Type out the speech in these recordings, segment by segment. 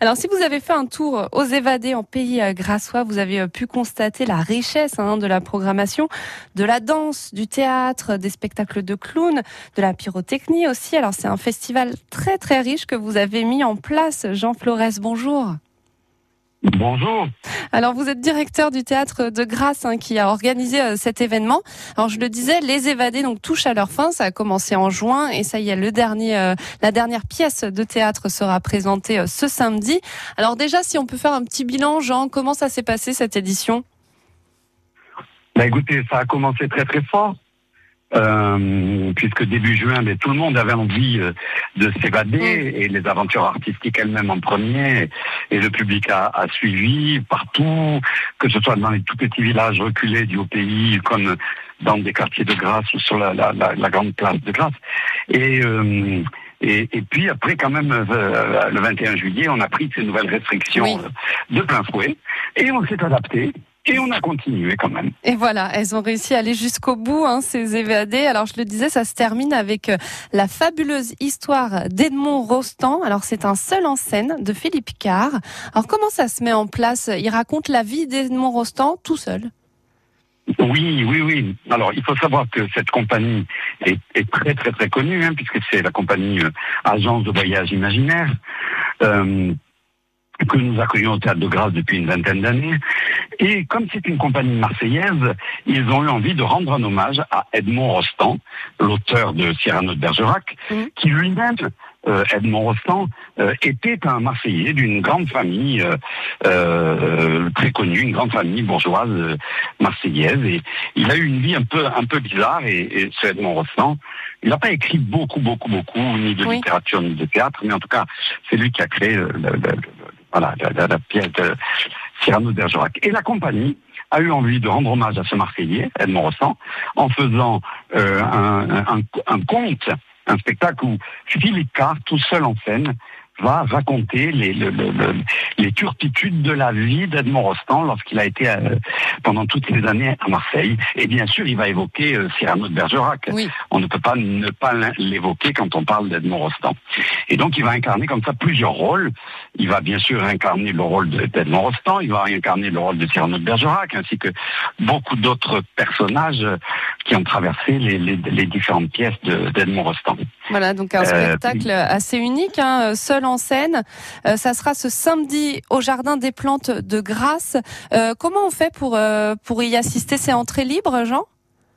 Alors, si vous avez fait un tour aux évadés en pays euh, grassois, vous avez euh, pu constater la richesse hein, de la programmation, de la danse, du théâtre, des spectacles de clowns, de la pyrotechnie aussi. Alors, c'est un festival très très riche que vous avez mis en place. Jean Flores, bonjour. Bonjour. Alors vous êtes directeur du théâtre de Grasse hein, qui a organisé euh, cet événement. Alors je le disais, les évadés donc touchent à leur fin. Ça a commencé en juin et ça y est, le dernier, euh, la dernière pièce de théâtre sera présentée euh, ce samedi. Alors déjà, si on peut faire un petit bilan, Jean, comment ça s'est passé cette édition? Bah écoutez, ça a commencé très très fort. Euh, puisque début juin, mais tout le monde avait envie euh, de s'évader et les aventures artistiques elles-mêmes en premier et le public a, a, suivi partout, que ce soit dans les tout petits villages reculés du haut pays comme dans des quartiers de Grasse ou sur la, la, la, la grande place de Grasse. Et, euh, et, et, puis après, quand même, le 21 juillet, on a pris ces nouvelles restrictions oui. de plein fouet et on s'est adapté. Et on a continué quand même. Et voilà, elles ont réussi à aller jusqu'au bout, hein, ces évadés. Alors je le disais, ça se termine avec euh, la fabuleuse histoire d'Edmond Rostand. Alors c'est un seul en scène de Philippe Carr. Alors comment ça se met en place? Il raconte la vie d'Edmond Rostand tout seul. Oui, oui, oui. Alors, il faut savoir que cette compagnie est, est très, très, très connue, hein, puisque c'est la compagnie euh, Agence de voyage imaginaire. Euh, que nous accueillons au Théâtre de Grâce depuis une vingtaine d'années. Et comme c'est une compagnie marseillaise, ils ont eu envie de rendre un hommage à Edmond Rostand, l'auteur de Cyrano de Bergerac, mmh. qui lui-même euh, Edmond Rostand euh, était un Marseillais d'une grande famille euh, très connue, une grande famille bourgeoise marseillaise. Et il a eu une vie un peu un peu bizarre. Et, et ce Edmond Rostand, il n'a pas écrit beaucoup, beaucoup, beaucoup, ni de oui. littérature ni de théâtre, mais en tout cas, c'est lui qui a créé le, le, voilà, la, la, pièce de Cyrano de Bergerac. Et la compagnie a eu envie de rendre hommage à ce Marseillais, Edmond Rostand, en faisant euh, un, un, un, conte, un spectacle où Philippe Carr, tout seul en scène, va raconter les, le, le, le, les turpitudes de la vie d'Edmond Rostand lorsqu'il a été euh, pendant toutes ces années à Marseille. Et bien sûr, il va évoquer euh, Cyrano de Bergerac. Oui. On ne peut pas ne pas l'évoquer quand on parle d'Edmond Rostand. Et donc, il va incarner comme ça plusieurs rôles. Il va bien sûr incarner le rôle d'Edmond Rostand, il va incarner le rôle de Cyrano de Bergerac, ainsi que beaucoup d'autres personnages qui ont traversé les, les, les différentes pièces d'Edmond Rostand. Voilà, donc un spectacle euh, assez unique, hein, seul en scène. Euh, ça sera ce samedi au Jardin des Plantes de Grasse. Euh, comment on fait pour, euh, pour y assister? C'est entrée libre, Jean?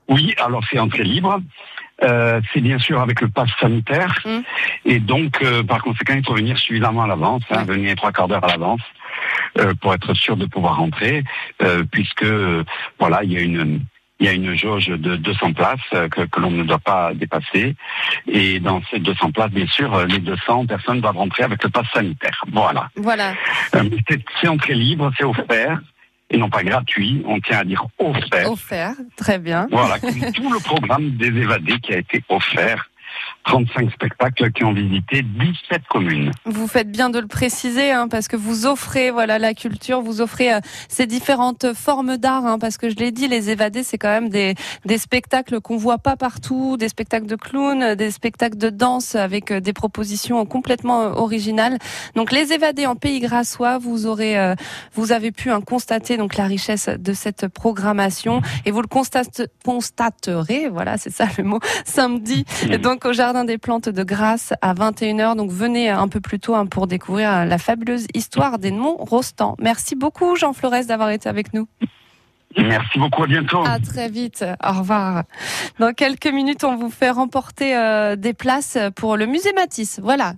Oui, alors c'est entrée libre. Euh, c'est bien sûr avec le pass sanitaire. Mmh. Et donc, par conséquent, il faut venir suffisamment à l'avance, hein, venir trois quarts d'heure à l'avance. pour être sûr de pouvoir rentrer, puisque voilà, il y a une il y a une jauge de 200 places que, que l'on ne doit pas dépasser. Et dans ces 200 places, bien sûr, les 200 personnes doivent rentrer avec le pass sanitaire. Voilà. Voilà. Euh, c'est entrée libre, c'est offert. Et non pas gratuit, on tient à dire offert. Offert, très bien. Voilà, comme tout le programme des évadés qui a été offert 35 spectacles qui ont visité 17 communes. Vous faites bien de le préciser, hein, parce que vous offrez voilà la culture, vous offrez euh, ces différentes formes d'art, hein, parce que je l'ai dit, les évadés, c'est quand même des, des spectacles qu'on voit pas partout, des spectacles de clowns, des spectacles de danse avec euh, des propositions complètement euh, originales. Donc les évadés en pays grassois, vous aurez, vous avez pu hein, constater donc la richesse de cette programmation et vous le constate, constaterez, voilà, c'est ça le mot, samedi, donc au jardin des Plantes de Grasse à 21h. Donc venez un peu plus tôt hein, pour découvrir la fabuleuse histoire d'Edmond Rostand. Merci beaucoup Jean Flores d'avoir été avec nous. Merci beaucoup, à bientôt. À très vite, au revoir. Dans quelques minutes, on vous fait remporter euh, des places pour le musée Matisse. Voilà.